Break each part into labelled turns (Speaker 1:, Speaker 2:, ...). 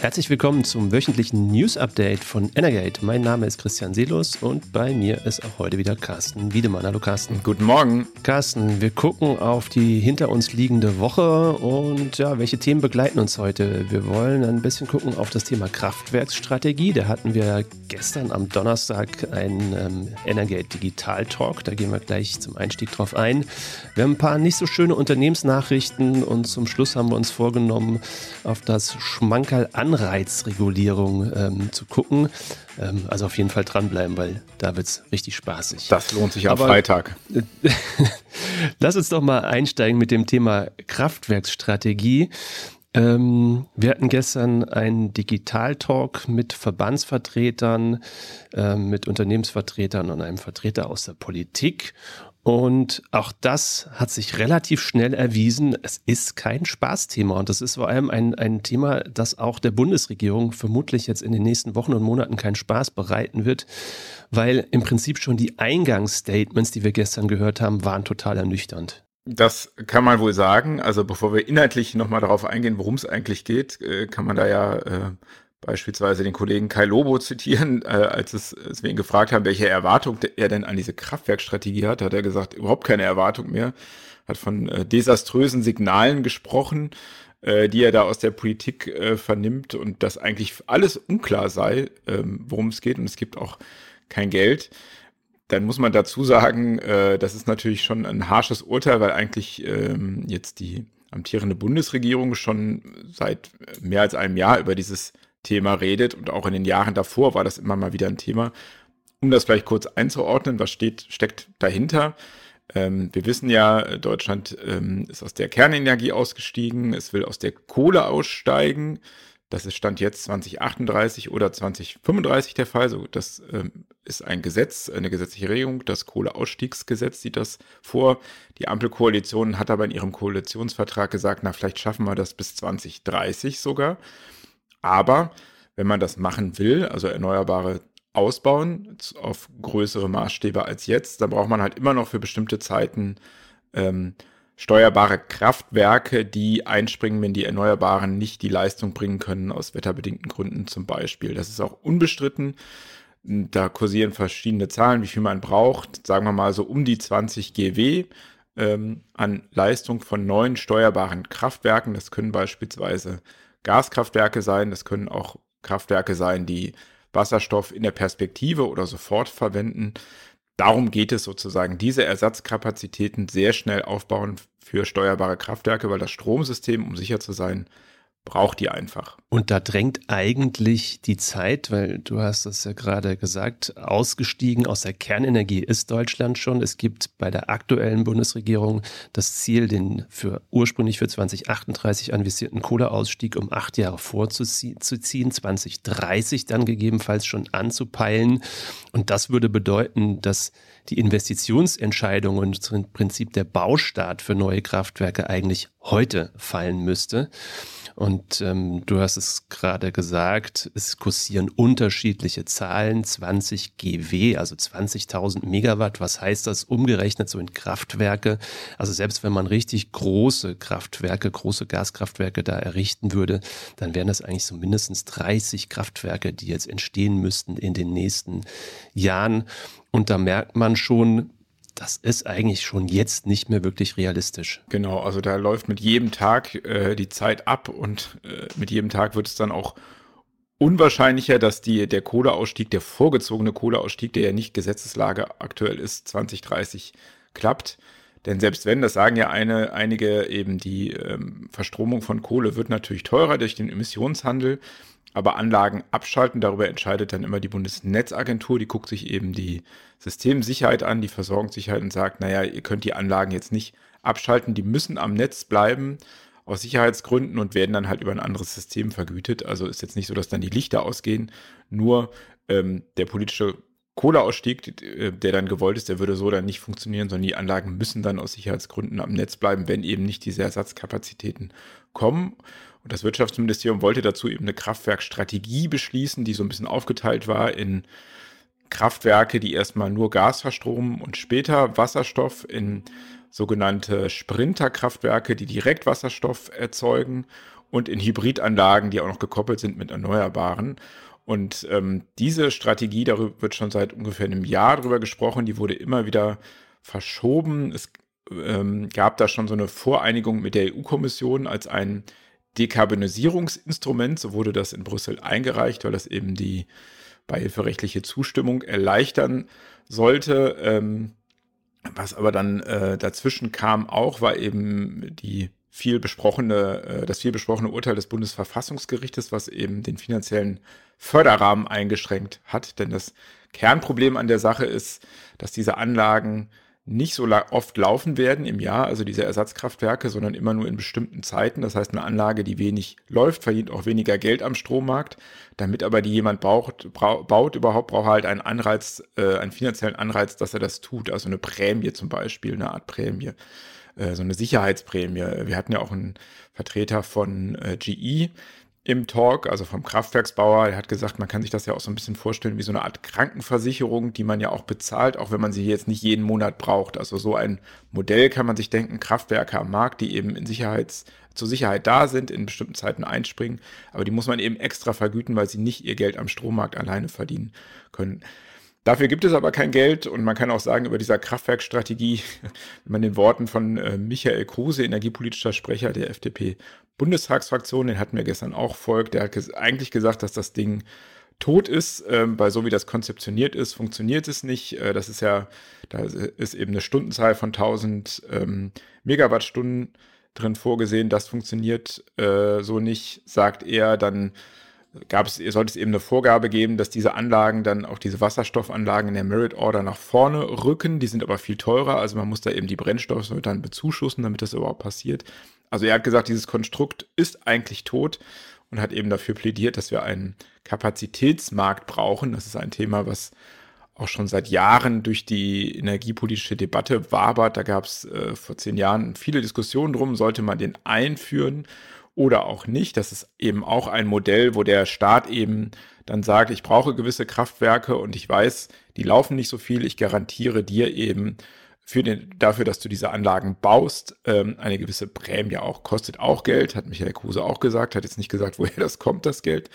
Speaker 1: Herzlich willkommen zum wöchentlichen News Update von Energate. Mein Name ist Christian Seelus und bei mir ist auch heute wieder Carsten Wiedemann. Hallo Carsten.
Speaker 2: Guten Morgen.
Speaker 1: Carsten, wir gucken auf die hinter uns liegende Woche und ja, welche Themen begleiten uns heute? Wir wollen ein bisschen gucken auf das Thema Kraftwerksstrategie. Da hatten wir gestern am Donnerstag einen ähm, Energate Digital Talk. Da gehen wir gleich zum Einstieg drauf ein. Wir haben ein paar nicht so schöne Unternehmensnachrichten und zum Schluss haben wir uns vorgenommen, auf das Schmankerl an Anreizregulierung ähm, zu gucken. Ähm, also auf jeden Fall dranbleiben, weil da wird es richtig spaßig.
Speaker 2: Das lohnt sich am Freitag.
Speaker 1: Lass uns doch mal einsteigen mit dem Thema Kraftwerksstrategie. Ähm, wir hatten gestern einen Digital-Talk mit Verbandsvertretern, äh, mit Unternehmensvertretern und einem Vertreter aus der Politik. Und auch das hat sich relativ schnell erwiesen. Es ist kein Spaßthema. Und das ist vor allem ein, ein Thema, das auch der Bundesregierung vermutlich jetzt in den nächsten Wochen und Monaten keinen Spaß bereiten wird, weil im Prinzip schon die Eingangsstatements, die wir gestern gehört haben, waren total ernüchternd.
Speaker 2: Das kann man wohl sagen. Also bevor wir inhaltlich nochmal darauf eingehen, worum es eigentlich geht, äh, kann man da ja äh, beispielsweise den Kollegen Kai Lobo zitieren, äh, als, es, als wir ihn gefragt haben, welche Erwartung er denn an diese Kraftwerkstrategie hat, hat er gesagt, überhaupt keine Erwartung mehr, hat von äh, desaströsen Signalen gesprochen, äh, die er da aus der Politik äh, vernimmt und dass eigentlich alles unklar sei, ähm, worum es geht und es gibt auch kein Geld. Dann muss man dazu sagen, äh, das ist natürlich schon ein harsches Urteil, weil eigentlich ähm, jetzt die amtierende Bundesregierung schon seit mehr als einem Jahr über dieses Thema redet und auch in den Jahren davor war das immer mal wieder ein Thema. Um das vielleicht kurz einzuordnen, was steht, steckt dahinter? Ähm, wir wissen ja, Deutschland ähm, ist aus der Kernenergie ausgestiegen, es will aus der Kohle aussteigen. Das ist Stand jetzt 2038 oder 2035 der Fall. So, das ähm, ist ein Gesetz, eine gesetzliche Regelung. Das Kohleausstiegsgesetz sieht das vor. Die Ampelkoalition hat aber in ihrem Koalitionsvertrag gesagt, na, vielleicht schaffen wir das bis 2030 sogar. Aber wenn man das machen will, also Erneuerbare ausbauen auf größere Maßstäbe als jetzt, dann braucht man halt immer noch für bestimmte Zeiten ähm, steuerbare Kraftwerke, die einspringen, wenn die Erneuerbaren nicht die Leistung bringen können, aus wetterbedingten Gründen zum Beispiel. Das ist auch unbestritten. Da kursieren verschiedene Zahlen, wie viel man braucht. Sagen wir mal so um die 20 GW ähm, an Leistung von neuen steuerbaren Kraftwerken. Das können beispielsweise Gaskraftwerke sein, das können auch Kraftwerke sein, die Wasserstoff in der Perspektive oder sofort verwenden. Darum geht es sozusagen, diese Ersatzkapazitäten sehr schnell aufbauen für steuerbare Kraftwerke, weil das Stromsystem, um sicher zu sein, braucht die einfach.
Speaker 1: Und da drängt eigentlich die Zeit, weil du hast es ja gerade gesagt, ausgestiegen aus der Kernenergie ist Deutschland schon. Es gibt bei der aktuellen Bundesregierung das Ziel, den für ursprünglich für 2038 anvisierten Kohleausstieg um acht Jahre vorzuziehen, 2030 dann gegebenenfalls schon anzupeilen. Und das würde bedeuten, dass die Investitionsentscheidung und im Prinzip der Baustart für neue Kraftwerke eigentlich heute fallen müsste. Und ähm, du hast es gerade gesagt, es kursieren unterschiedliche Zahlen, 20 GW, also 20.000 Megawatt. Was heißt das umgerechnet so in Kraftwerke? Also selbst wenn man richtig große Kraftwerke, große Gaskraftwerke da errichten würde, dann wären das eigentlich so mindestens 30 Kraftwerke, die jetzt entstehen müssten in den nächsten Jahren. Und da merkt man schon, das ist eigentlich schon jetzt nicht mehr wirklich realistisch.
Speaker 2: Genau, also da läuft mit jedem Tag äh, die Zeit ab und äh, mit jedem Tag wird es dann auch unwahrscheinlicher, dass die, der Kohleausstieg, der vorgezogene Kohleausstieg, der ja nicht Gesetzeslage aktuell ist, 2030 klappt. Denn selbst wenn, das sagen ja eine, einige eben, die ähm, Verstromung von Kohle wird natürlich teurer durch den Emissionshandel. Aber Anlagen abschalten, darüber entscheidet dann immer die Bundesnetzagentur. Die guckt sich eben die Systemsicherheit an, die Versorgungssicherheit und sagt, naja, ihr könnt die Anlagen jetzt nicht abschalten, die müssen am Netz bleiben aus Sicherheitsgründen und werden dann halt über ein anderes System vergütet. Also ist jetzt nicht so, dass dann die Lichter ausgehen, nur ähm, der politische Kohleausstieg, äh, der dann gewollt ist, der würde so dann nicht funktionieren, sondern die Anlagen müssen dann aus Sicherheitsgründen am Netz bleiben, wenn eben nicht diese Ersatzkapazitäten kommen. Und das Wirtschaftsministerium wollte dazu eben eine Kraftwerkstrategie beschließen, die so ein bisschen aufgeteilt war in Kraftwerke, die erstmal nur Gas verstromen und später Wasserstoff in sogenannte Sprinterkraftwerke, die direkt Wasserstoff erzeugen und in Hybridanlagen, die auch noch gekoppelt sind mit Erneuerbaren. Und ähm, diese Strategie, darüber wird schon seit ungefähr einem Jahr drüber gesprochen, die wurde immer wieder verschoben. Es ähm, gab da schon so eine Voreinigung mit der EU-Kommission als ein Dekarbonisierungsinstrument, so wurde das in Brüssel eingereicht, weil das eben die beihilferechtliche Zustimmung erleichtern sollte. Ähm, was aber dann äh, dazwischen kam auch, war eben die viel besprochene, äh, das viel besprochene Urteil des Bundesverfassungsgerichtes, was eben den finanziellen Förderrahmen eingeschränkt hat. Denn das Kernproblem an der Sache ist, dass diese Anlagen nicht so oft laufen werden im Jahr, also diese Ersatzkraftwerke, sondern immer nur in bestimmten Zeiten. Das heißt, eine Anlage, die wenig läuft, verdient auch weniger Geld am Strommarkt. Damit aber die jemand braucht, baut überhaupt, braucht er halt einen Anreiz, äh, einen finanziellen Anreiz, dass er das tut. Also eine Prämie zum Beispiel, eine Art Prämie, äh, so eine Sicherheitsprämie. Wir hatten ja auch einen Vertreter von äh, GE, im Talk, also vom Kraftwerksbauer. Er hat gesagt, man kann sich das ja auch so ein bisschen vorstellen wie so eine Art Krankenversicherung, die man ja auch bezahlt, auch wenn man sie jetzt nicht jeden Monat braucht. Also so ein Modell kann man sich denken, Kraftwerke am Markt, die eben in Sicherheits, zur Sicherheit da sind, in bestimmten Zeiten einspringen, aber die muss man eben extra vergüten, weil sie nicht ihr Geld am Strommarkt alleine verdienen können. Dafür gibt es aber kein Geld und man kann auch sagen, über dieser Kraftwerkstrategie, wenn man den Worten von äh, Michael Kruse, energiepolitischer Sprecher der FDP-Bundestagsfraktion, den hatten wir gestern auch folgt, der hat eigentlich gesagt, dass das Ding tot ist, ähm, weil so wie das konzeptioniert ist, funktioniert es nicht. Äh, das ist ja, da ist eben eine Stundenzahl von 1000 ähm, Megawattstunden drin vorgesehen. Das funktioniert äh, so nicht, sagt er. Dann gab es, sollte es eben eine Vorgabe geben, dass diese Anlagen dann auch diese Wasserstoffanlagen in der Merit Order nach vorne rücken. Die sind aber viel teurer, also man muss da eben die Brennstoffe dann bezuschussen, damit das überhaupt passiert. Also er hat gesagt, dieses Konstrukt ist eigentlich tot und hat eben dafür plädiert, dass wir einen Kapazitätsmarkt brauchen. Das ist ein Thema, was auch schon seit Jahren durch die energiepolitische Debatte wabert. Da gab es äh, vor zehn Jahren viele Diskussionen drum, sollte man den einführen oder auch nicht. Das ist eben auch ein Modell, wo der Staat eben dann sagt, ich brauche gewisse Kraftwerke und ich weiß, die laufen nicht so viel. Ich garantiere dir eben für den, dafür, dass du diese Anlagen baust, ähm, eine gewisse Prämie auch. Kostet auch Geld, hat Michael Kruse auch gesagt, hat jetzt nicht gesagt, woher das kommt, das Geld.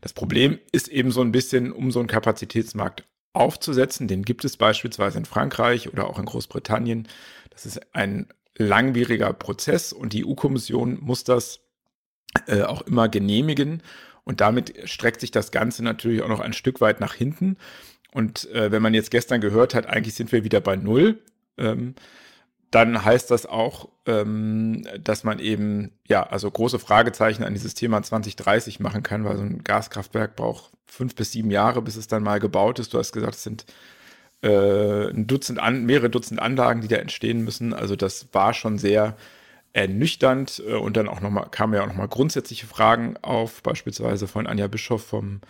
Speaker 2: Das Problem ist eben so ein bisschen, um so einen Kapazitätsmarkt aufzusetzen, den gibt es beispielsweise in Frankreich oder auch in Großbritannien. Das ist ein langwieriger Prozess und die EU-Kommission muss das äh, auch immer genehmigen. Und damit streckt sich das Ganze natürlich auch noch ein Stück weit nach hinten. Und äh, wenn man jetzt gestern gehört hat, eigentlich sind wir wieder bei Null, ähm, dann heißt das auch, ähm, dass man eben, ja, also große Fragezeichen an dieses Thema 2030 machen kann, weil so ein Gaskraftwerk braucht fünf bis sieben Jahre, bis es dann mal gebaut ist. Du hast gesagt, es sind äh, ein Dutzend an, mehrere Dutzend Anlagen, die da entstehen müssen. Also das war schon sehr ernüchternd äh, und dann auch noch mal kamen ja auch nochmal grundsätzliche Fragen auf, beispielsweise von Anja Bischoff vom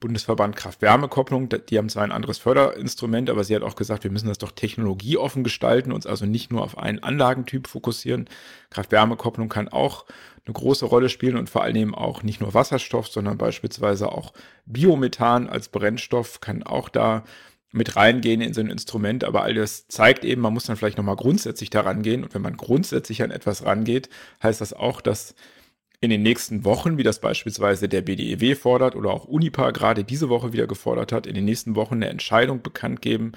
Speaker 2: Bundesverband Kraft-Wärme-Kopplung. Die haben zwar ein anderes Förderinstrument, aber sie hat auch gesagt, wir müssen das doch technologieoffen gestalten, uns also nicht nur auf einen Anlagentyp fokussieren. Kraft-Wärme-Kopplung kann auch eine große Rolle spielen und vor allem auch nicht nur Wasserstoff, sondern beispielsweise auch Biomethan als Brennstoff kann auch da mit reingehen in so ein Instrument, aber all das zeigt eben, man muss dann vielleicht nochmal grundsätzlich daran gehen. Und wenn man grundsätzlich an etwas rangeht, heißt das auch, dass in den nächsten Wochen, wie das beispielsweise der BDEW fordert oder auch Unipa gerade diese Woche wieder gefordert hat, in den nächsten Wochen eine Entscheidung bekannt geben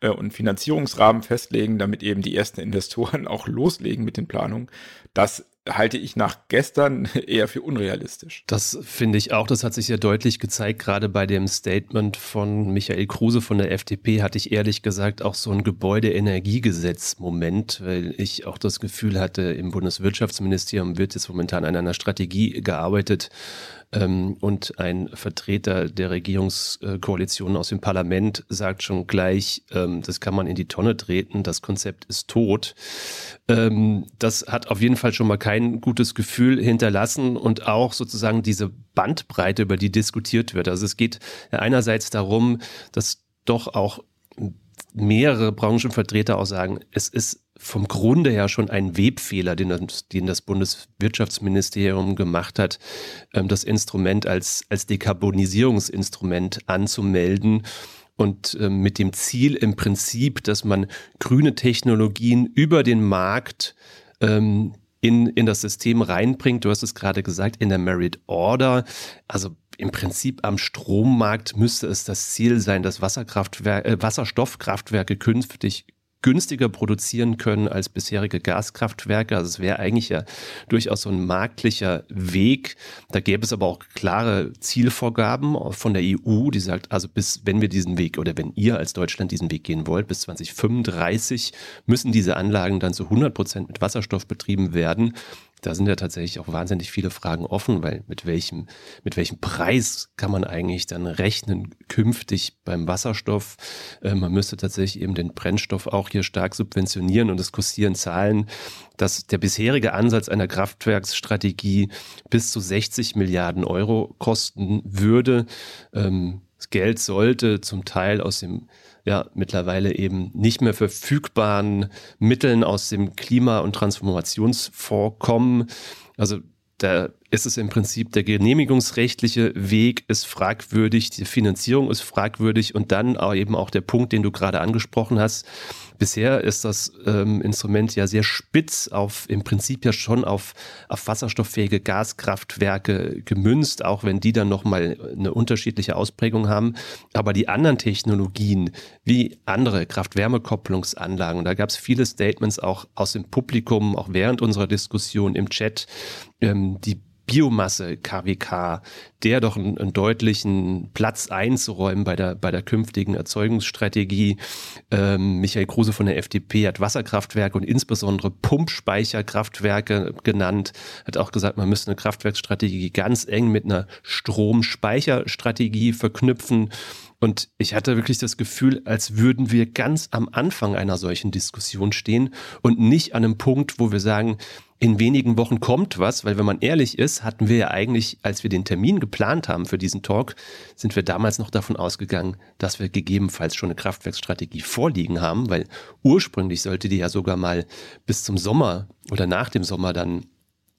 Speaker 2: äh, und Finanzierungsrahmen festlegen, damit eben die ersten Investoren auch loslegen mit den Planungen. Das halte ich nach gestern eher für unrealistisch.
Speaker 1: Das finde ich auch. Das hat sich ja deutlich gezeigt. Gerade bei dem Statement von Michael Kruse von der FDP hatte ich ehrlich gesagt auch so ein Gebäudeenergiegesetz-Moment, weil ich auch das Gefühl hatte, im Bundeswirtschaftsministerium wird jetzt momentan an einer Strategie gearbeitet, ähm, und ein Vertreter der Regierungskoalition aus dem Parlament sagt schon gleich, ähm, das kann man in die Tonne treten, das Konzept ist tot. Ähm, das hat auf jeden Fall schon mal kein gutes Gefühl hinterlassen und auch sozusagen diese Bandbreite, über die diskutiert wird. Also es geht einerseits darum, dass doch auch mehrere Branchenvertreter auch sagen, es ist vom Grunde her schon ein Webfehler, den das, den das Bundeswirtschaftsministerium gemacht hat, ähm, das Instrument als, als Dekarbonisierungsinstrument anzumelden und äh, mit dem Ziel im Prinzip, dass man grüne Technologien über den Markt ähm, in, in das System reinbringt. Du hast es gerade gesagt, in der Merit Order. Also im Prinzip am Strommarkt müsste es das Ziel sein, dass Wasserkraftwer äh, Wasserstoffkraftwerke künftig günstiger produzieren können als bisherige Gaskraftwerke. Also es wäre eigentlich ja durchaus so ein marktlicher Weg. Da gäbe es aber auch klare Zielvorgaben von der EU, die sagt, also bis, wenn wir diesen Weg oder wenn ihr als Deutschland diesen Weg gehen wollt, bis 2035 müssen diese Anlagen dann zu 100 Prozent mit Wasserstoff betrieben werden da sind ja tatsächlich auch wahnsinnig viele Fragen offen, weil mit welchem, mit welchem Preis kann man eigentlich dann rechnen künftig beim Wasserstoff? Äh, man müsste tatsächlich eben den Brennstoff auch hier stark subventionieren und es kursieren Zahlen, dass der bisherige Ansatz einer Kraftwerksstrategie bis zu 60 Milliarden Euro kosten würde. Ähm, das Geld sollte zum Teil aus dem ja mittlerweile eben nicht mehr verfügbaren Mitteln aus dem Klima- und Transformationsfonds kommen. Also da ist es im Prinzip, der genehmigungsrechtliche Weg ist fragwürdig, die Finanzierung ist fragwürdig und dann eben auch der Punkt, den du gerade angesprochen hast, Bisher ist das ähm, Instrument ja sehr spitz auf, im Prinzip ja schon auf, auf wasserstofffähige Gaskraftwerke gemünzt, auch wenn die dann nochmal eine unterschiedliche Ausprägung haben. Aber die anderen Technologien, wie andere Kraft-Wärme-Kopplungsanlagen, da gab es viele Statements auch aus dem Publikum, auch während unserer Diskussion im Chat, ähm, die Biomasse KWK, der doch einen, einen, deutlichen Platz einzuräumen bei der, bei der künftigen Erzeugungsstrategie. Ähm, Michael Kruse von der FDP hat Wasserkraftwerke und insbesondere Pumpspeicherkraftwerke genannt, hat auch gesagt, man müsste eine Kraftwerksstrategie ganz eng mit einer Stromspeicherstrategie verknüpfen. Und ich hatte wirklich das Gefühl, als würden wir ganz am Anfang einer solchen Diskussion stehen und nicht an einem Punkt, wo wir sagen, in wenigen Wochen kommt was, weil wenn man ehrlich ist, hatten wir ja eigentlich, als wir den Termin geplant haben für diesen Talk, sind wir damals noch davon ausgegangen, dass wir gegebenenfalls schon eine Kraftwerksstrategie vorliegen haben, weil ursprünglich sollte die ja sogar mal bis zum Sommer oder nach dem Sommer dann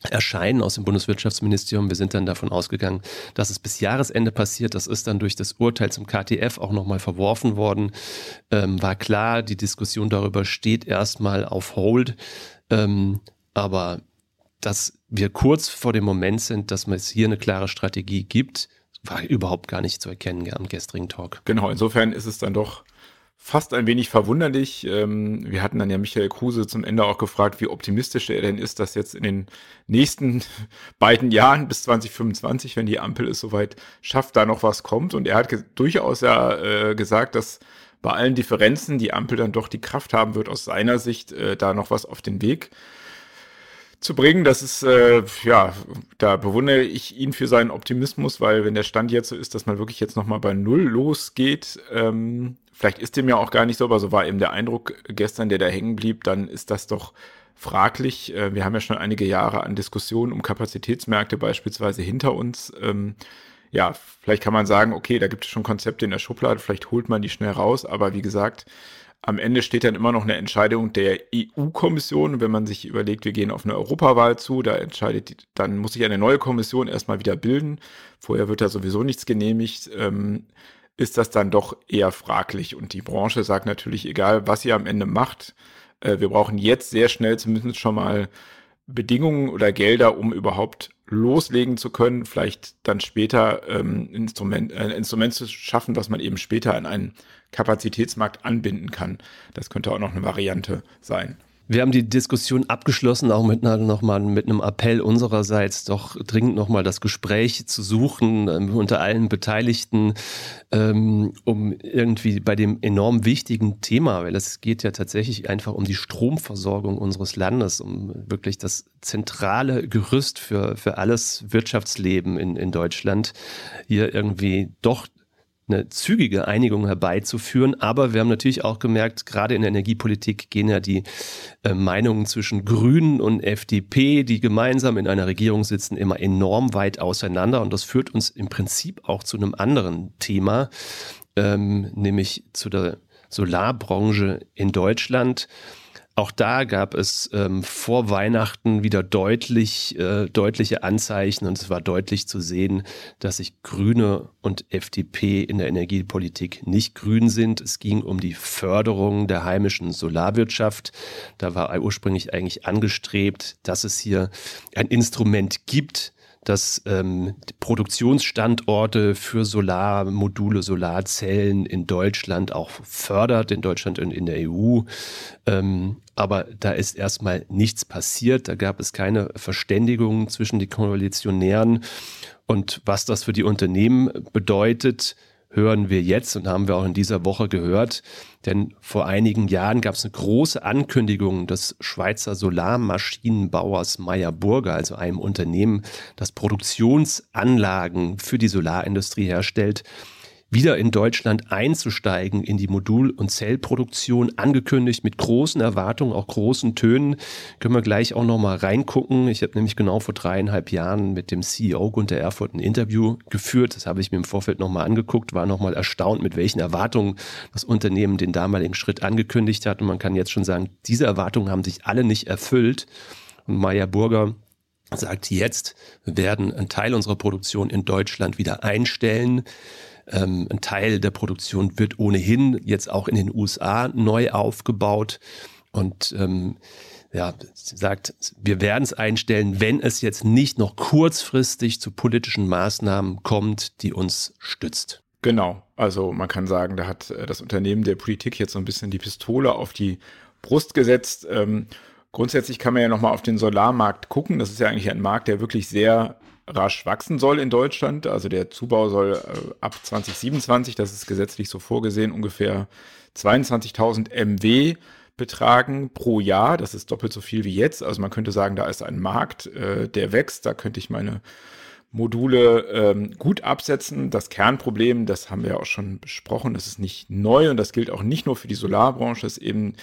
Speaker 1: erscheinen aus dem Bundeswirtschaftsministerium. Wir sind dann davon ausgegangen, dass es bis Jahresende passiert. Das ist dann durch das Urteil zum KTF auch nochmal verworfen worden. Ähm, war klar, die Diskussion darüber steht erstmal auf Hold. Ähm, aber dass wir kurz vor dem Moment sind, dass es hier eine klare Strategie gibt, war überhaupt gar nicht zu erkennen am gestrigen Talk.
Speaker 2: Genau, insofern ist es dann doch fast ein wenig verwunderlich. Ähm, wir hatten dann ja Michael Kruse zum Ende auch gefragt, wie optimistisch er denn ist, dass jetzt in den nächsten beiden Jahren bis 2025, wenn die Ampel es soweit schafft, da noch was kommt. Und er hat durchaus ja äh, gesagt, dass bei allen Differenzen die Ampel dann doch die Kraft haben wird, aus seiner Sicht äh, da noch was auf den Weg zu bringen. Das ist, äh, ja, da bewundere ich ihn für seinen Optimismus, weil wenn der Stand jetzt so ist, dass man wirklich jetzt nochmal bei Null losgeht, ähm, vielleicht ist dem ja auch gar nicht so, aber so war eben der Eindruck gestern, der da hängen blieb, dann ist das doch fraglich. Äh, wir haben ja schon einige Jahre an Diskussionen um Kapazitätsmärkte beispielsweise hinter uns. Ähm, ja, vielleicht kann man sagen, okay, da gibt es schon Konzepte in der Schublade, vielleicht holt man die schnell raus, aber wie gesagt, am Ende steht dann immer noch eine Entscheidung der EU-Kommission. Wenn man sich überlegt, wir gehen auf eine Europawahl zu, da entscheidet, die, dann muss sich eine neue Kommission erstmal wieder bilden. Vorher wird da sowieso nichts genehmigt. Ähm, ist das dann doch eher fraglich. Und die Branche sagt natürlich, egal was ihr am Ende macht, äh, wir brauchen jetzt sehr schnell zumindest schon mal Bedingungen oder Gelder, um überhaupt loslegen zu können, vielleicht dann später ähm, Instrument, äh, Instrument zu schaffen, was man eben später an einen Kapazitätsmarkt anbinden kann. Das könnte auch noch eine Variante sein.
Speaker 1: Wir haben die Diskussion abgeschlossen, auch mit, noch mal, mit einem Appell unsererseits, doch dringend nochmal das Gespräch zu suchen ähm, unter allen Beteiligten, ähm, um irgendwie bei dem enorm wichtigen Thema, weil es geht ja tatsächlich einfach um die Stromversorgung unseres Landes, um wirklich das zentrale Gerüst für, für alles Wirtschaftsleben in, in Deutschland, hier irgendwie doch eine zügige Einigung herbeizuführen. Aber wir haben natürlich auch gemerkt, gerade in der Energiepolitik gehen ja die äh, Meinungen zwischen Grünen und FDP, die gemeinsam in einer Regierung sitzen, immer enorm weit auseinander. Und das führt uns im Prinzip auch zu einem anderen Thema, ähm, nämlich zu der Solarbranche in Deutschland. Auch da gab es ähm, vor Weihnachten wieder deutlich, äh, deutliche Anzeichen und es war deutlich zu sehen, dass sich Grüne und FDP in der Energiepolitik nicht grün sind. Es ging um die Förderung der heimischen Solarwirtschaft. Da war ursprünglich eigentlich angestrebt, dass es hier ein Instrument gibt, das ähm, Produktionsstandorte für Solarmodule, Solarzellen in Deutschland auch fördert, in Deutschland und in der EU. Ähm, aber da ist erstmal nichts passiert. Da gab es keine Verständigung zwischen den Koalitionären. Und was das für die Unternehmen bedeutet, hören wir jetzt und haben wir auch in dieser Woche gehört. Denn vor einigen Jahren gab es eine große Ankündigung des Schweizer Solarmaschinenbauers Meyer Burger, also einem Unternehmen, das Produktionsanlagen für die Solarindustrie herstellt wieder in Deutschland einzusteigen in die Modul- und Zellproduktion, angekündigt mit großen Erwartungen, auch großen Tönen. Können wir gleich auch nochmal reingucken. Ich habe nämlich genau vor dreieinhalb Jahren mit dem CEO Gunter Erfurt ein Interview geführt. Das habe ich mir im Vorfeld nochmal angeguckt, war nochmal erstaunt, mit welchen Erwartungen das Unternehmen den damaligen Schritt angekündigt hat. Und man kann jetzt schon sagen, diese Erwartungen haben sich alle nicht erfüllt. Und Meyer Burger sagt jetzt, werden einen Teil unserer Produktion in Deutschland wieder einstellen. Ähm, ein Teil der Produktion wird ohnehin jetzt auch in den USA neu aufgebaut und ähm, ja, sagt, wir werden es einstellen, wenn es jetzt nicht noch kurzfristig zu politischen Maßnahmen kommt, die uns stützt.
Speaker 2: Genau, also man kann sagen, da hat äh, das Unternehmen der Politik jetzt so ein bisschen die Pistole auf die Brust gesetzt. Ähm, grundsätzlich kann man ja nochmal auf den Solarmarkt gucken. Das ist ja eigentlich ein Markt, der wirklich sehr rasch wachsen soll in Deutschland. Also der Zubau soll äh, ab 2027, das ist gesetzlich so vorgesehen, ungefähr 22.000 MW betragen pro Jahr. Das ist doppelt so viel wie jetzt. Also man könnte sagen, da ist ein Markt, äh, der wächst. Da könnte ich meine Module ähm, gut absetzen. Das Kernproblem, das haben wir auch schon besprochen, das ist nicht neu und das gilt auch nicht nur für die Solarbranche, ist eben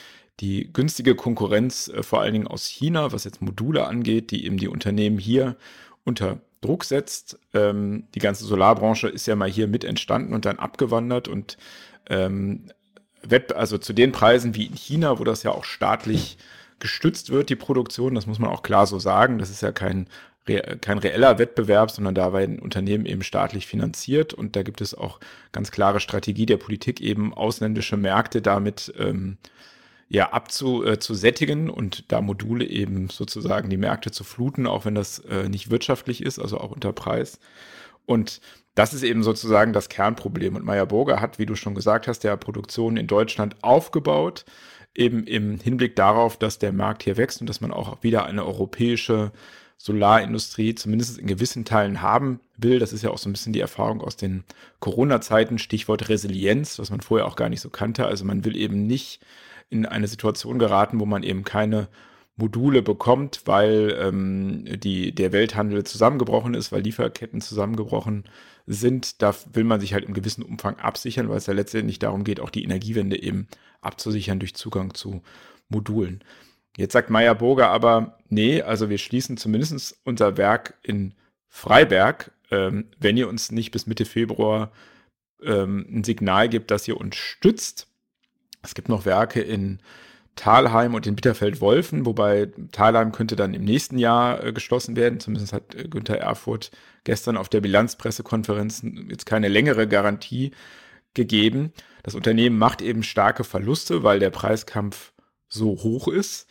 Speaker 2: die günstige Konkurrenz, äh, vor allen Dingen aus China, was jetzt Module angeht, die eben die Unternehmen hier unter Druck setzt. Ähm, die ganze Solarbranche ist ja mal hier mit entstanden und dann abgewandert und ähm, also zu den Preisen wie in China, wo das ja auch staatlich gestützt wird, die Produktion, das muss man auch klar so sagen. Das ist ja kein, kein reeller Wettbewerb, sondern da werden Unternehmen eben staatlich finanziert und da gibt es auch ganz klare Strategie der Politik, eben ausländische Märkte damit ähm, ja, abzusättigen äh, und da Module eben sozusagen die Märkte zu fluten, auch wenn das äh, nicht wirtschaftlich ist, also auch unter Preis. Und das ist eben sozusagen das Kernproblem. Und Meyer Burger hat, wie du schon gesagt hast, der Produktion in Deutschland aufgebaut, eben im Hinblick darauf, dass der Markt hier wächst und dass man auch wieder eine europäische Solarindustrie zumindest in gewissen Teilen haben will. Das ist ja auch so ein bisschen die Erfahrung aus den Corona-Zeiten, Stichwort Resilienz, was man vorher auch gar nicht so kannte. Also man will eben nicht in eine Situation geraten, wo man eben keine Module bekommt, weil ähm, die, der Welthandel zusammengebrochen ist, weil Lieferketten zusammengebrochen sind. Da will man sich halt im gewissen Umfang absichern, weil es ja letztendlich darum geht, auch die Energiewende eben abzusichern durch Zugang zu Modulen. Jetzt sagt Meyer Burger aber, nee, also wir schließen zumindest unser Werk in Freiberg, ähm, wenn ihr uns nicht bis Mitte Februar ähm, ein Signal gibt, dass ihr uns stützt es gibt noch Werke in Talheim und in Bitterfeld-Wolfen, wobei Talheim könnte dann im nächsten Jahr äh, geschlossen werden. Zumindest hat äh, Günther Erfurt gestern auf der Bilanzpressekonferenz jetzt keine längere Garantie gegeben. Das Unternehmen macht eben starke Verluste, weil der Preiskampf so hoch ist.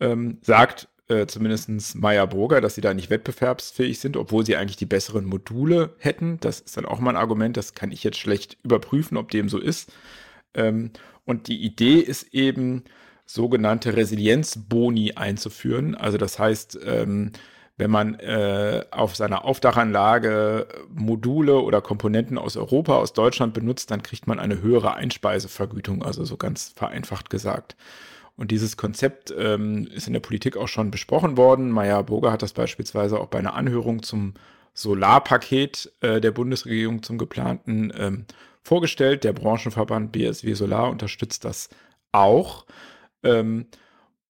Speaker 2: Ähm, sagt äh, zumindest Meyer Burger, dass sie da nicht wettbewerbsfähig sind, obwohl sie eigentlich die besseren Module hätten. Das ist dann auch mal ein Argument, das kann ich jetzt schlecht überprüfen, ob dem so ist. Ähm, und die Idee ist eben, sogenannte Resilienzboni einzuführen. Also das heißt, ähm, wenn man äh, auf seiner Aufdachanlage Module oder Komponenten aus Europa, aus Deutschland benutzt, dann kriegt man eine höhere Einspeisevergütung, also so ganz vereinfacht gesagt. Und dieses Konzept ähm, ist in der Politik auch schon besprochen worden. Meyer Burger hat das beispielsweise auch bei einer Anhörung zum Solarpaket äh, der Bundesregierung zum geplanten ähm, vorgestellt. Der Branchenverband BSW Solar unterstützt das auch. Ähm,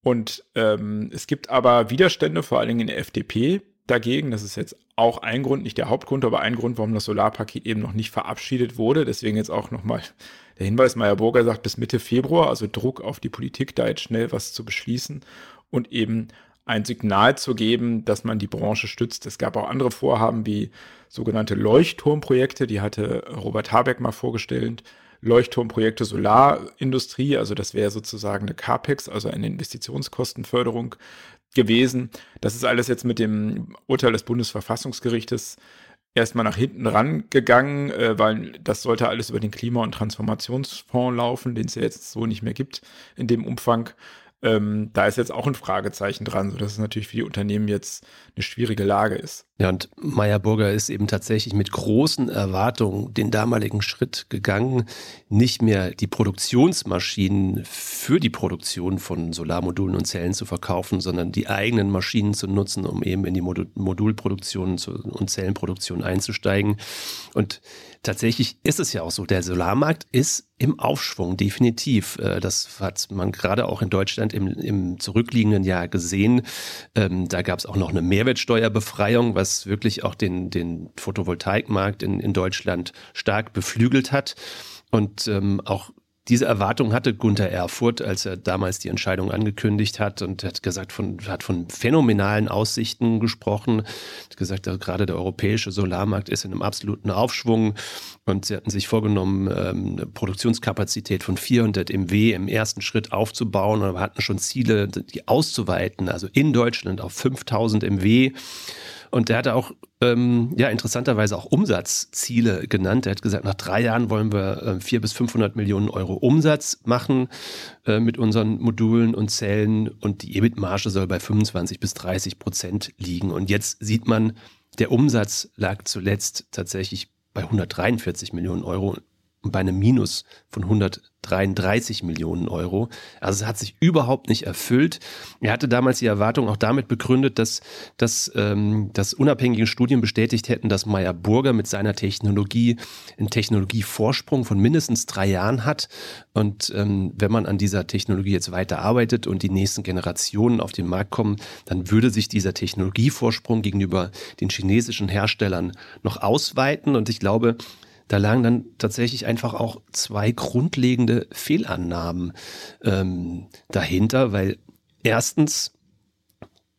Speaker 2: und ähm, es gibt aber Widerstände, vor allen Dingen in der FDP dagegen. Das ist jetzt auch ein Grund, nicht der Hauptgrund, aber ein Grund, warum das Solarpaket eben noch nicht verabschiedet wurde. Deswegen jetzt auch nochmal Der Hinweis Meyer Burger sagt bis Mitte Februar, also Druck auf die Politik, da jetzt schnell was zu beschließen und eben ein Signal zu geben, dass man die Branche stützt. Es gab auch andere Vorhaben wie sogenannte Leuchtturmprojekte, die hatte Robert Habeck mal vorgestellt. Leuchtturmprojekte Solarindustrie, also das wäre sozusagen eine CAPEX, also eine Investitionskostenförderung gewesen. Das ist alles jetzt mit dem Urteil des Bundesverfassungsgerichtes erstmal nach hinten rangegangen, äh, weil das sollte alles über den Klima- und Transformationsfonds laufen, den es ja jetzt so nicht mehr gibt in dem Umfang. Ähm, da ist jetzt auch ein Fragezeichen dran, sodass es natürlich für die Unternehmen jetzt eine schwierige Lage ist.
Speaker 1: Ja, und Meyer Burger ist eben tatsächlich mit großen Erwartungen den damaligen Schritt gegangen, nicht mehr die Produktionsmaschinen für die Produktion von Solarmodulen und Zellen zu verkaufen, sondern die eigenen Maschinen zu nutzen, um eben in die Modulproduktion und Zellenproduktion einzusteigen. Und tatsächlich ist es ja auch so, der Solarmarkt ist im Aufschwung, definitiv. Äh, das hat man gerade auch in Deutschland im, im zurückliegenden Jahr gesehen. Ähm, da gab es auch noch eine Mehrwertsteuerbefreiung, was wirklich auch den, den Photovoltaikmarkt in, in Deutschland stark beflügelt hat. Und ähm, auch diese Erwartung hatte Gunther Erfurt, als er damals die Entscheidung angekündigt hat und hat gesagt, von, hat von phänomenalen Aussichten gesprochen. Hat gesagt, gerade der europäische Solarmarkt ist in einem absoluten Aufschwung und sie hatten sich vorgenommen, ähm, eine Produktionskapazität von 400 MW im ersten Schritt aufzubauen, aber hatten schon Ziele, die auszuweiten, also in Deutschland auf 5000 MW. Und der hatte auch, ähm, ja, interessanterweise auch Umsatzziele genannt. Er hat gesagt, nach drei Jahren wollen wir äh, 400 bis 500 Millionen Euro Umsatz machen äh, mit unseren Modulen und Zellen und die EBIT-Marge soll bei 25 bis 30 Prozent liegen. Und jetzt sieht man, der Umsatz lag zuletzt tatsächlich bei 143 Millionen Euro bei einem Minus von 133 Millionen Euro. Also es hat sich überhaupt nicht erfüllt. Er hatte damals die Erwartung auch damit begründet, dass, dass, ähm, dass unabhängige Studien bestätigt hätten, dass Meyer Burger mit seiner Technologie einen Technologievorsprung von mindestens drei Jahren hat. Und ähm, wenn man an dieser Technologie jetzt weiter arbeitet und die nächsten Generationen auf den Markt kommen, dann würde sich dieser Technologievorsprung gegenüber den chinesischen Herstellern noch ausweiten. Und ich glaube, da lagen dann tatsächlich einfach auch zwei grundlegende Fehlannahmen ähm, dahinter, weil erstens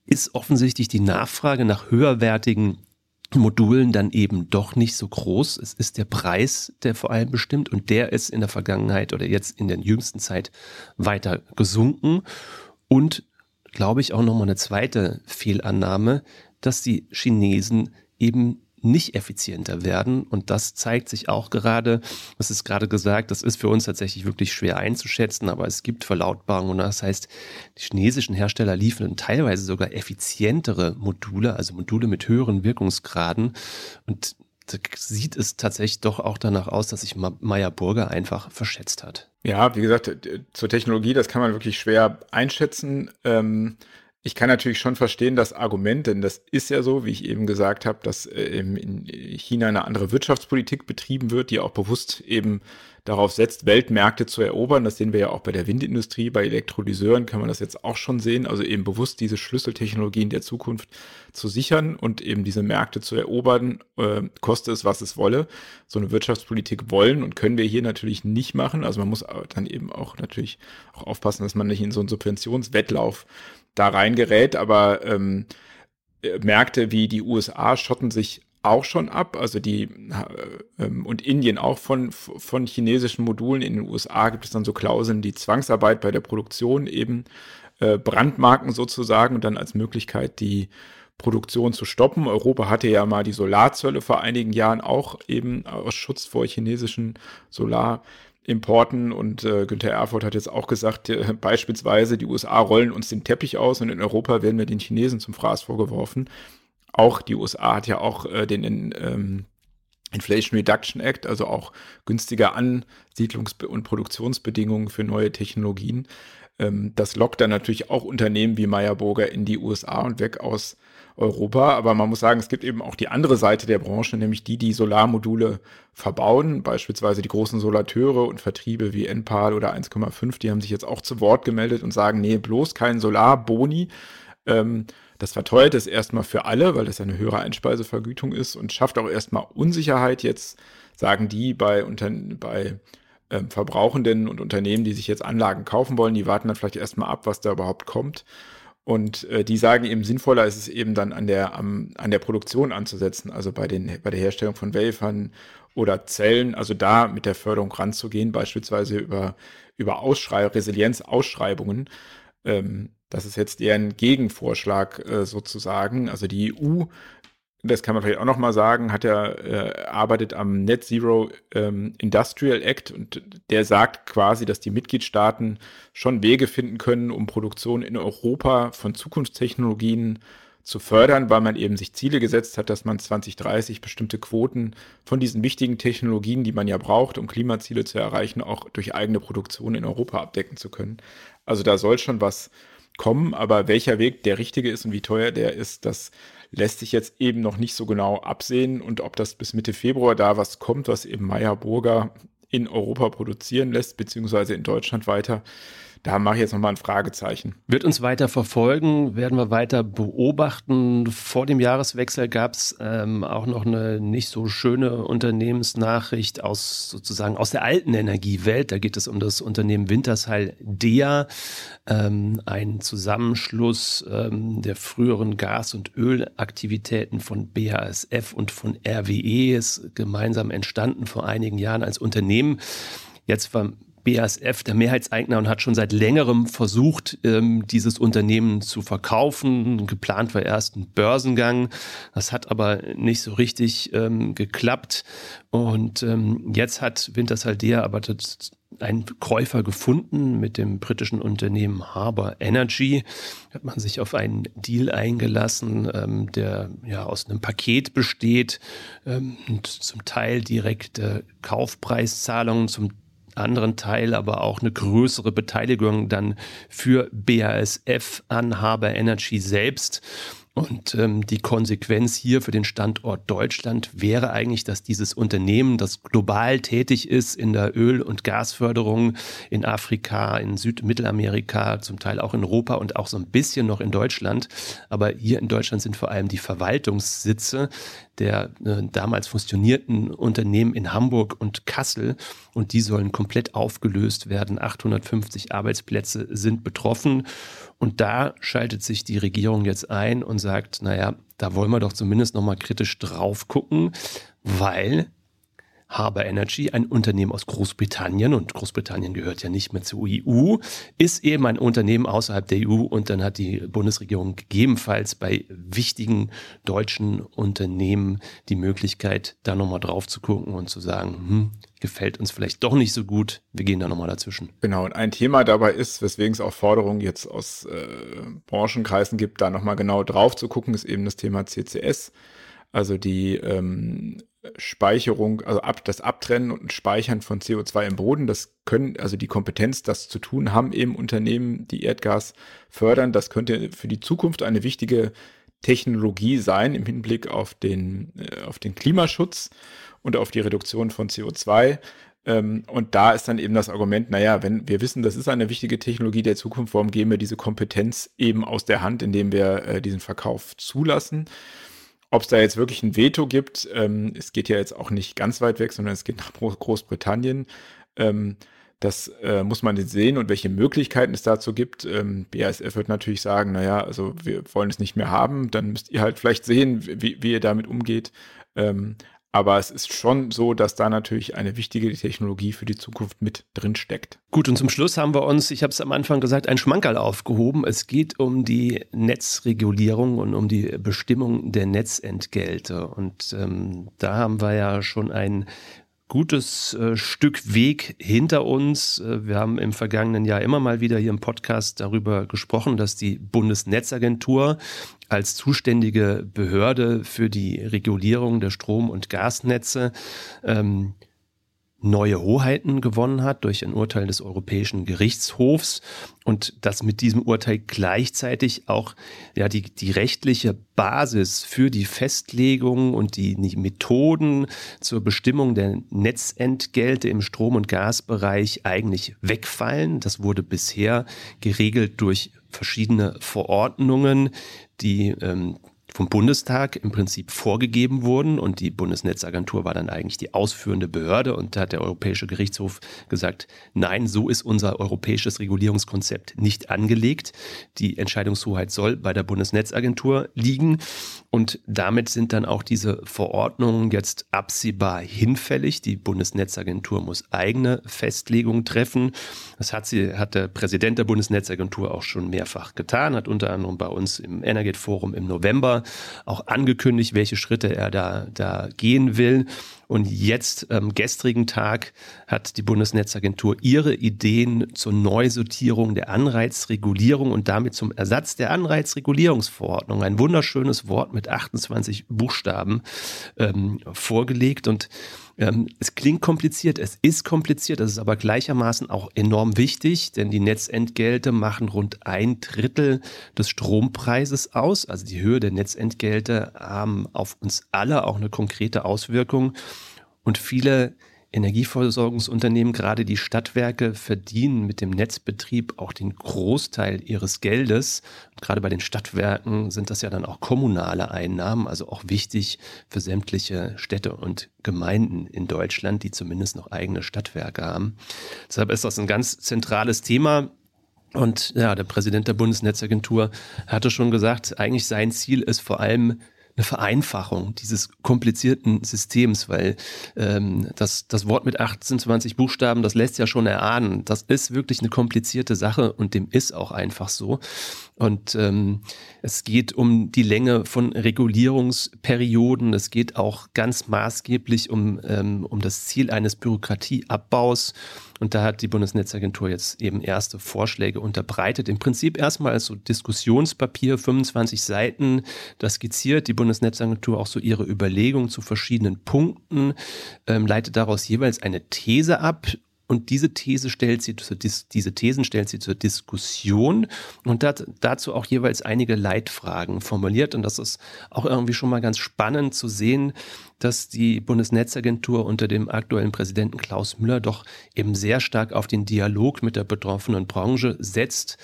Speaker 1: ist offensichtlich die Nachfrage nach höherwertigen Modulen dann eben doch nicht so groß. Es ist der Preis, der vor allem bestimmt und der ist in der Vergangenheit oder jetzt in der jüngsten Zeit weiter gesunken. Und glaube ich auch nochmal eine zweite Fehlannahme, dass die Chinesen eben nicht effizienter werden. Und das zeigt sich auch gerade, was ist gerade gesagt, das ist für uns tatsächlich wirklich schwer einzuschätzen, aber es gibt Verlautbarungen. Das heißt, die chinesischen Hersteller liefern teilweise sogar effizientere Module, also Module mit höheren Wirkungsgraden. Und da sieht es tatsächlich doch auch danach aus, dass sich Meyer Burger einfach verschätzt hat.
Speaker 2: Ja, wie gesagt, zur Technologie, das kann man wirklich schwer einschätzen. Ähm ich kann natürlich schon verstehen das Argument, denn das ist ja so, wie ich eben gesagt habe, dass äh, in China eine andere Wirtschaftspolitik betrieben wird, die auch bewusst eben darauf setzt, Weltmärkte zu erobern. Das sehen wir ja auch bei der Windindustrie, bei Elektrolyseuren kann man das jetzt auch schon sehen. Also eben bewusst diese Schlüsseltechnologien der Zukunft zu sichern und eben diese Märkte zu erobern, äh, koste es, was es wolle. So eine Wirtschaftspolitik wollen und können wir hier natürlich nicht machen. Also man muss dann eben auch natürlich auch aufpassen, dass man nicht in so einen Subventionswettlauf da reingerät, aber ähm, Märkte wie die USA schotten sich auch schon ab, also die äh, ähm, und Indien auch von, von chinesischen Modulen. In den USA gibt es dann so Klauseln, die Zwangsarbeit bei der Produktion eben äh, Brandmarken sozusagen und dann als Möglichkeit die Produktion zu stoppen. Europa hatte ja mal die Solarzölle vor einigen Jahren auch eben aus Schutz vor chinesischen Solar Importen und äh, Günther Erfurt hat jetzt auch gesagt, äh, beispielsweise die USA rollen uns den Teppich aus und in Europa werden wir den Chinesen zum Fraß vorgeworfen. Auch die USA hat ja auch äh, den ähm, Inflation Reduction Act, also auch günstige Ansiedlungs- und Produktionsbedingungen für neue Technologien. Ähm, das lockt dann natürlich auch Unternehmen wie Meyer Burger in die USA und weg aus Europa. Aber man muss sagen, es gibt eben auch die andere Seite der Branche, nämlich die, die Solarmodule verbauen, beispielsweise die großen Solateure und Vertriebe wie Enpal oder 1,5, die haben sich jetzt auch zu Wort gemeldet und sagen, nee, bloß kein Solarboni. Ähm, das verteuert es erstmal für alle, weil das eine höhere Einspeisevergütung ist und schafft auch erstmal Unsicherheit. Jetzt sagen die bei, unter, bei ähm, Verbrauchenden und Unternehmen, die sich jetzt Anlagen kaufen wollen, die warten dann vielleicht erstmal ab, was da überhaupt kommt. Und äh, die sagen eben, sinnvoller ist es eben dann an der, am, an der Produktion anzusetzen, also bei, den, bei der Herstellung von Wafern oder Zellen, also da mit der Förderung ranzugehen, beispielsweise über, über Ausschrei Resilienz-Ausschreibungen. Ähm, das ist jetzt eher ein Gegenvorschlag äh, sozusagen. Also die EU das kann man vielleicht auch nochmal sagen, hat er äh, arbeitet am Net Zero ähm, Industrial Act und der sagt quasi, dass die Mitgliedstaaten schon Wege finden können, um Produktion in Europa von Zukunftstechnologien zu fördern, weil man eben sich Ziele gesetzt hat, dass man 2030 bestimmte Quoten von diesen wichtigen Technologien, die man ja braucht, um Klimaziele zu erreichen, auch durch eigene Produktion in Europa abdecken zu können. Also da soll schon was kommen, aber welcher Weg der richtige ist und wie teuer der ist, das lässt sich jetzt eben noch nicht so genau absehen. Und ob das bis Mitte Februar da was kommt, was eben Meyer Burger in Europa produzieren lässt, beziehungsweise in Deutschland weiter, da mache ich jetzt nochmal ein Fragezeichen.
Speaker 1: Wird uns weiter verfolgen, werden wir weiter beobachten. Vor dem Jahreswechsel gab es ähm, auch noch eine nicht so schöne Unternehmensnachricht aus sozusagen aus der alten Energiewelt. Da geht es um das Unternehmen Wintersheil DEA, ähm, ein Zusammenschluss ähm, der früheren Gas- und Ölaktivitäten von BASF und von RWE ist gemeinsam entstanden vor einigen Jahren als Unternehmen. Jetzt war BASF der Mehrheitseigner und hat schon seit längerem versucht, ähm, dieses Unternehmen zu verkaufen. Geplant war erst ein Börsengang. Das hat aber nicht so richtig ähm, geklappt. Und ähm, jetzt hat Wintershaldea aber einen Käufer gefunden mit dem britischen Unternehmen Harbour Energy. Hat man sich auf einen Deal eingelassen, ähm, der ja aus einem Paket besteht ähm, und zum Teil direkte Kaufpreiszahlungen, zum anderen Teil aber auch eine größere Beteiligung dann für BASF an Harbour Energy selbst. Und ähm, die Konsequenz hier für den Standort Deutschland wäre eigentlich, dass dieses Unternehmen, das global tätig ist in der Öl- und Gasförderung in Afrika, in Südmittelamerika, zum Teil auch in Europa und auch so ein bisschen noch in Deutschland, aber hier in Deutschland sind vor allem die Verwaltungssitze der äh, damals fusionierten Unternehmen in Hamburg und Kassel. Und die sollen komplett aufgelöst werden. 850 Arbeitsplätze sind betroffen und da schaltet sich die Regierung jetzt ein und sagt, naja, da wollen wir doch zumindest nochmal kritisch drauf gucken, weil Harbour Energy, ein Unternehmen aus Großbritannien, und Großbritannien gehört ja nicht mehr zur EU, ist eben ein Unternehmen außerhalb der EU und dann hat die Bundesregierung gegebenenfalls bei wichtigen deutschen Unternehmen die Möglichkeit, da nochmal drauf zu gucken und zu sagen, hm, gefällt uns vielleicht doch nicht so gut, wir gehen da nochmal dazwischen.
Speaker 2: Genau, und ein Thema dabei ist, weswegen es auch Forderungen jetzt aus äh, Branchenkreisen gibt, da nochmal genau drauf zu gucken, ist eben das Thema CCS. Also die ähm, Speicherung, also ab, das Abtrennen und Speichern von CO2 im Boden, das können, also die Kompetenz, das zu tun, haben eben Unternehmen, die Erdgas fördern. Das könnte für die Zukunft eine wichtige Technologie sein im Hinblick auf den, äh, auf den Klimaschutz und auf die Reduktion von CO2. Ähm, und da ist dann eben das Argument, naja, wenn wir wissen, das ist eine wichtige Technologie der Zukunft, warum geben wir diese Kompetenz eben aus der Hand, indem wir äh, diesen Verkauf zulassen? Ob es da jetzt wirklich ein Veto gibt, ähm, es geht ja jetzt auch nicht ganz weit weg, sondern es geht nach Großbritannien. Ähm, das äh, muss man jetzt sehen und welche Möglichkeiten es dazu gibt. Ähm, BASF wird natürlich sagen, naja, also wir wollen es nicht mehr haben, dann müsst ihr halt vielleicht sehen, wie, wie ihr damit umgeht. Ähm, aber es ist schon so, dass da natürlich eine wichtige Technologie für die Zukunft mit drin steckt.
Speaker 1: Gut, und zum Schluss haben wir uns, ich habe es am Anfang gesagt, ein Schmankerl aufgehoben. Es geht um die Netzregulierung und um die Bestimmung der Netzentgelte. Und ähm, da haben wir ja schon ein gutes äh, Stück Weg hinter uns. Äh, wir haben im vergangenen Jahr immer mal wieder hier im Podcast darüber gesprochen, dass die Bundesnetzagentur als zuständige Behörde für die Regulierung der Strom- und Gasnetze ähm, neue Hoheiten gewonnen hat durch ein Urteil des Europäischen Gerichtshofs und dass mit diesem Urteil gleichzeitig auch ja, die, die rechtliche Basis für die Festlegung und die, die Methoden zur Bestimmung der Netzentgelte im Strom- und Gasbereich eigentlich wegfallen. Das wurde bisher geregelt durch verschiedene Verordnungen, die ähm, vom Bundestag im Prinzip vorgegeben wurden und die Bundesnetzagentur war dann eigentlich die ausführende Behörde und da hat der Europäische Gerichtshof gesagt, nein, so ist unser europäisches Regulierungskonzept nicht angelegt. Die Entscheidungshoheit soll bei der Bundesnetzagentur liegen und damit sind dann auch diese Verordnungen jetzt absehbar hinfällig. Die Bundesnetzagentur muss eigene Festlegungen treffen. Das hat sie, hat der Präsident der Bundesnetzagentur auch schon mehrfach getan, hat unter anderem bei uns im Energate Forum im November auch angekündigt, welche Schritte er da, da gehen will. Und jetzt, am gestrigen Tag, hat die Bundesnetzagentur ihre Ideen zur Neusortierung der Anreizregulierung und damit zum Ersatz der Anreizregulierungsverordnung, ein wunderschönes Wort mit 28 Buchstaben, ähm, vorgelegt. Und ähm, es klingt kompliziert, es ist kompliziert, es ist aber gleichermaßen auch enorm wichtig, denn die Netzentgelte machen rund ein Drittel des Strompreises aus. Also die Höhe der Netzentgelte haben auf uns alle auch eine konkrete Auswirkung. Und viele Energieversorgungsunternehmen, gerade die Stadtwerke, verdienen mit dem Netzbetrieb auch den Großteil ihres Geldes. Und gerade bei den Stadtwerken sind das ja dann auch kommunale Einnahmen, also auch wichtig für sämtliche Städte und Gemeinden in Deutschland, die zumindest noch eigene Stadtwerke haben. Deshalb ist das ein ganz zentrales Thema. Und ja, der Präsident der Bundesnetzagentur hatte schon gesagt, eigentlich sein Ziel ist vor allem eine Vereinfachung dieses komplizierten Systems, weil ähm, das, das Wort mit 18, 20 Buchstaben, das lässt ja schon erahnen. Das ist wirklich eine komplizierte Sache und dem ist auch einfach so. Und ähm, es geht um die Länge von Regulierungsperioden. Es geht auch ganz maßgeblich um, ähm, um das Ziel eines Bürokratieabbaus. Und da hat die Bundesnetzagentur jetzt eben erste Vorschläge unterbreitet. Im Prinzip erstmal so Diskussionspapier, 25 Seiten. Da skizziert die Bundesnetzagentur auch so ihre Überlegungen zu verschiedenen Punkten, ähm, leitet daraus jeweils eine These ab und diese These stellt sie zur, diese Thesen stellt sie zur Diskussion und hat dazu auch jeweils einige Leitfragen formuliert. Und das ist auch irgendwie schon mal ganz spannend zu sehen, dass die Bundesnetzagentur unter dem aktuellen Präsidenten Klaus Müller doch eben sehr stark auf den Dialog mit der betroffenen Branche setzt,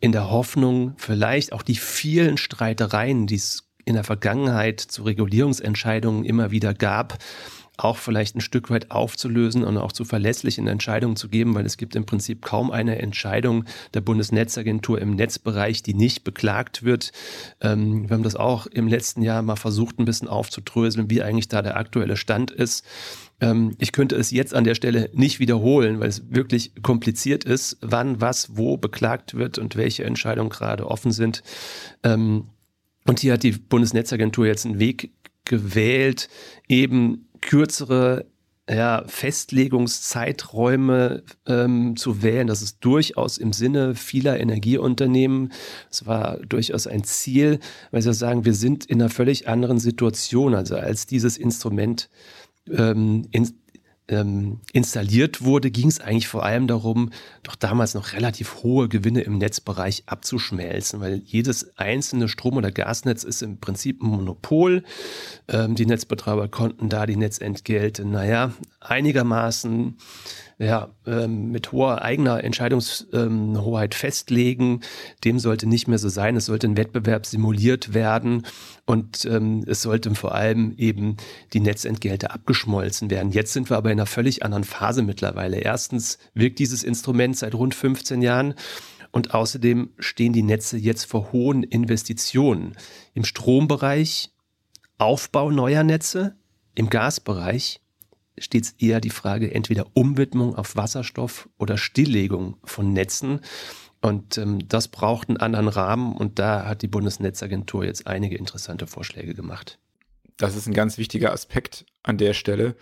Speaker 1: in der Hoffnung, vielleicht auch die vielen Streitereien, die es in der Vergangenheit zu Regulierungsentscheidungen immer wieder gab, auch vielleicht ein Stück weit aufzulösen und auch zu verlässlichen Entscheidungen zu geben, weil es gibt im Prinzip kaum eine Entscheidung der Bundesnetzagentur im Netzbereich, die nicht beklagt wird. Ähm, wir haben das auch im letzten Jahr mal versucht, ein bisschen aufzudröseln, wie eigentlich da der aktuelle Stand ist. Ähm, ich könnte es jetzt an der Stelle nicht wiederholen, weil es wirklich kompliziert ist, wann, was, wo beklagt wird und welche Entscheidungen gerade offen sind. Ähm, und hier hat die Bundesnetzagentur jetzt einen Weg gewählt, eben kürzere ja, Festlegungszeiträume ähm, zu wählen. Das ist durchaus im Sinne vieler Energieunternehmen. Es war durchaus ein Ziel, weil sie sagen, wir sind in einer völlig anderen Situation, also als dieses Instrument ähm, in, ähm, installiert wurde, ging es eigentlich vor allem darum, doch damals noch relativ hohe Gewinne im Netzbereich abzuschmelzen, weil jedes einzelne Strom- oder Gasnetz ist im Prinzip ein Monopol. Ähm, die Netzbetreiber konnten da die Netzentgelte, naja, einigermaßen ja, ähm, mit hoher eigener Entscheidungshoheit festlegen. Dem sollte nicht mehr so sein. Es sollte ein Wettbewerb simuliert werden und ähm, es sollte vor allem eben die Netzentgelte abgeschmolzen werden. Jetzt sind wir aber in einer völlig anderen Phase mittlerweile. Erstens wirkt dieses Instrument seit rund 15 Jahren. Und außerdem stehen die Netze jetzt vor hohen Investitionen. Im Strombereich Aufbau neuer Netze, im Gasbereich stets eher die Frage entweder Umwidmung auf Wasserstoff oder Stilllegung von Netzen. Und ähm, das braucht einen anderen Rahmen und da hat die Bundesnetzagentur jetzt einige interessante Vorschläge gemacht.
Speaker 2: Das ist ein ganz wichtiger Aspekt an der Stelle.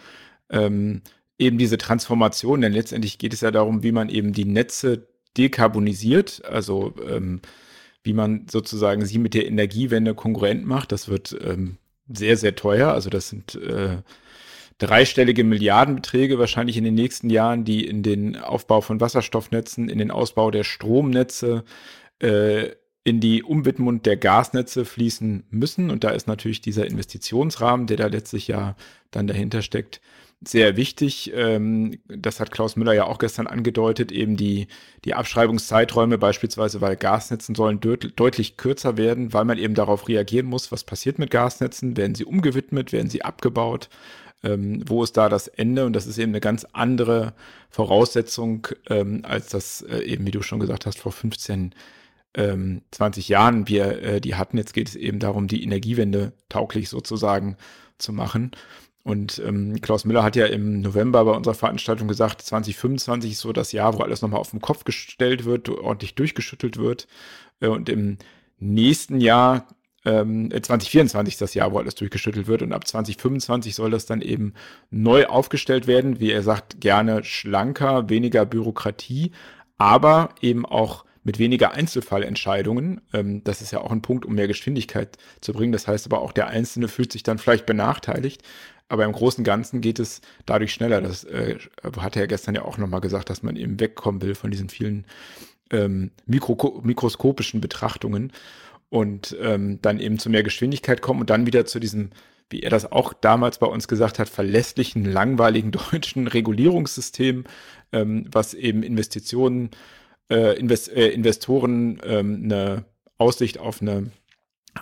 Speaker 2: Ähm, eben diese Transformation, denn letztendlich geht es ja darum, wie man eben die Netze dekarbonisiert, also ähm, wie man sozusagen sie mit der Energiewende konkurrent macht. Das wird ähm, sehr, sehr teuer. Also das sind äh, dreistellige Milliardenbeträge wahrscheinlich in den nächsten Jahren, die in den Aufbau von Wasserstoffnetzen, in den Ausbau der Stromnetze, äh, in die Umwidmung der Gasnetze fließen müssen. Und da ist natürlich dieser Investitionsrahmen, der da letztlich ja dann dahinter steckt, sehr wichtig. Ähm, das hat Klaus Müller ja auch gestern angedeutet, eben die, die Abschreibungszeiträume beispielsweise bei Gasnetzen sollen deut deutlich kürzer werden, weil man eben darauf reagieren muss, was passiert mit Gasnetzen, werden sie umgewidmet, werden sie abgebaut, ähm, wo ist da das Ende? Und das ist eben eine ganz andere Voraussetzung, ähm, als das äh, eben, wie du schon gesagt hast, vor 15 ähm, 20 Jahren wir äh, die hatten. Jetzt geht es eben darum, die Energiewende tauglich sozusagen zu machen. Und ähm, Klaus Müller hat ja im November bei unserer Veranstaltung gesagt, 2025 ist so das Jahr, wo alles nochmal auf den Kopf gestellt wird, ordentlich durchgeschüttelt wird. Äh, und im nächsten Jahr, ähm, 2024 ist das Jahr, wo alles durchgeschüttelt wird. Und ab 2025 soll das dann eben neu aufgestellt werden. Wie er sagt, gerne schlanker, weniger Bürokratie, aber eben auch mit weniger Einzelfallentscheidungen. Ähm, das ist ja auch ein Punkt, um mehr Geschwindigkeit zu bringen. Das heißt aber auch, der Einzelne fühlt sich dann vielleicht benachteiligt. Aber im Großen und Ganzen geht es dadurch schneller. Das äh, hat er ja gestern ja auch nochmal gesagt, dass man eben wegkommen will von diesen vielen ähm, Mikro mikroskopischen Betrachtungen und ähm, dann eben zu mehr Geschwindigkeit kommen und dann wieder zu diesem, wie er das auch damals bei uns gesagt hat, verlässlichen, langweiligen deutschen Regulierungssystem, ähm, was eben Investitionen äh, Invest äh, Investoren ähm, eine Aussicht auf eine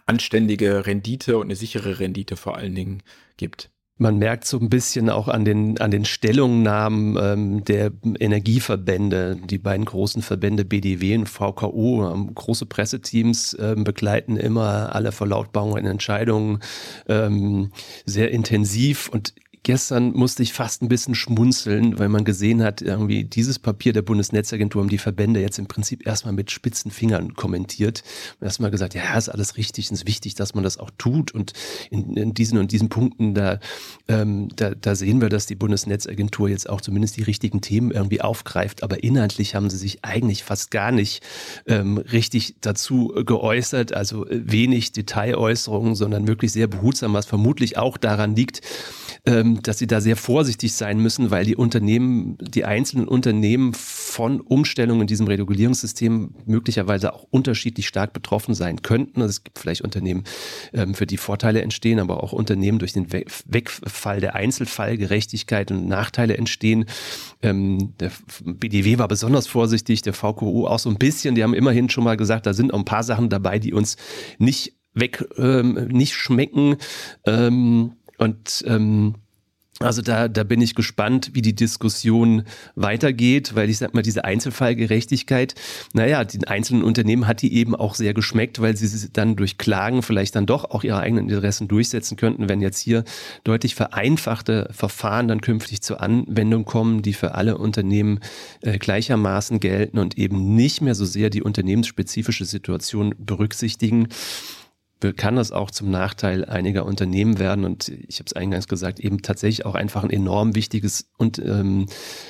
Speaker 2: anständige Rendite und eine sichere Rendite vor allen Dingen gibt.
Speaker 1: Man merkt so ein bisschen auch an den, an den Stellungnahmen ähm, der Energieverbände, die beiden großen Verbände BDW und VKU, ähm, große Presseteams ähm, begleiten immer alle Verlautbarungen und Entscheidungen ähm, sehr intensiv. Und Gestern musste ich fast ein bisschen schmunzeln, weil man gesehen hat, irgendwie dieses Papier der Bundesnetzagentur haben die Verbände jetzt im Prinzip erstmal mit spitzen Fingern kommentiert. Und erstmal gesagt, ja, ist alles richtig, es ist wichtig, dass man das auch tut. Und in, in diesen und diesen Punkten, da, ähm, da, da sehen wir, dass die Bundesnetzagentur jetzt auch zumindest die richtigen Themen irgendwie aufgreift. Aber inhaltlich haben sie sich eigentlich fast gar nicht ähm, richtig dazu geäußert. Also wenig Detailäußerungen, sondern wirklich sehr behutsam, was vermutlich auch daran liegt, dass sie da sehr vorsichtig sein müssen, weil die Unternehmen, die einzelnen Unternehmen von Umstellungen in diesem Regulierungssystem möglicherweise auch unterschiedlich stark betroffen sein könnten. Also es gibt vielleicht Unternehmen, ähm, für die Vorteile entstehen, aber auch Unternehmen durch den Wegfall der Einzelfallgerechtigkeit und Nachteile entstehen. Ähm, der BDW war besonders vorsichtig, der VKU auch so ein bisschen. Die haben immerhin schon mal gesagt, da sind auch ein paar Sachen dabei, die uns nicht weg, ähm, nicht schmecken. Ähm, und ähm, also da, da bin ich gespannt, wie die Diskussion weitergeht, weil ich sag mal, diese Einzelfallgerechtigkeit, naja, den einzelnen Unternehmen hat die eben auch sehr geschmeckt, weil sie dann durch Klagen vielleicht dann doch auch ihre eigenen Interessen durchsetzen könnten, wenn jetzt hier deutlich vereinfachte Verfahren dann künftig zur Anwendung kommen, die für alle Unternehmen äh, gleichermaßen gelten und eben nicht mehr so sehr die unternehmensspezifische Situation berücksichtigen kann das auch zum Nachteil einiger Unternehmen werden. Und ich habe es eingangs gesagt, eben tatsächlich auch einfach ein enorm wichtiges und, ähm,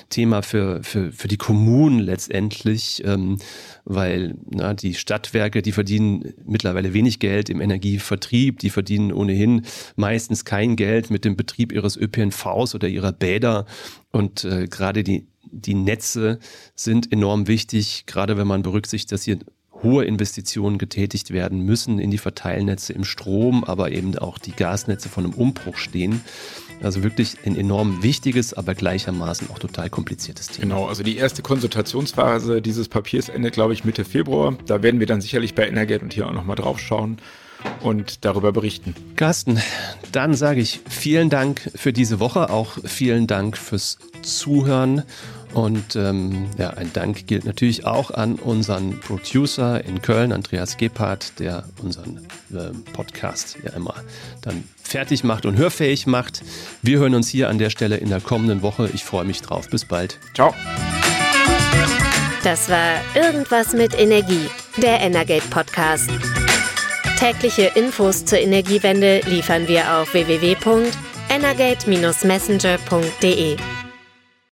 Speaker 1: Thema für, für, für die Kommunen letztendlich, ähm, weil na, die Stadtwerke, die verdienen mittlerweile wenig Geld im Energievertrieb, die verdienen ohnehin meistens kein Geld mit dem Betrieb ihres ÖPNVs oder ihrer Bäder. Und äh, gerade die die Netze sind enorm wichtig, gerade wenn man berücksichtigt, dass hier hohe Investitionen getätigt werden müssen in die Verteilnetze im Strom, aber eben auch die Gasnetze von einem Umbruch stehen. Also wirklich ein enorm wichtiges, aber gleichermaßen auch total kompliziertes Thema.
Speaker 2: Genau, also die erste Konsultationsphase dieses Papiers endet, glaube ich, Mitte Februar. Da werden wir dann sicherlich bei Energate und hier auch nochmal drauf schauen und darüber berichten.
Speaker 1: Carsten, dann sage ich vielen Dank für diese Woche, auch vielen Dank fürs Zuhören und ähm, ja, ein Dank gilt natürlich auch an unseren Producer in Köln, Andreas Gebhardt, der unseren äh, Podcast ja immer dann fertig macht und hörfähig macht. Wir hören uns hier an der Stelle in der kommenden Woche. Ich freue mich drauf. Bis bald.
Speaker 2: Ciao.
Speaker 3: Das war Irgendwas mit Energie, der Energate Podcast. Tägliche Infos zur Energiewende liefern wir auf www.energate-messenger.de.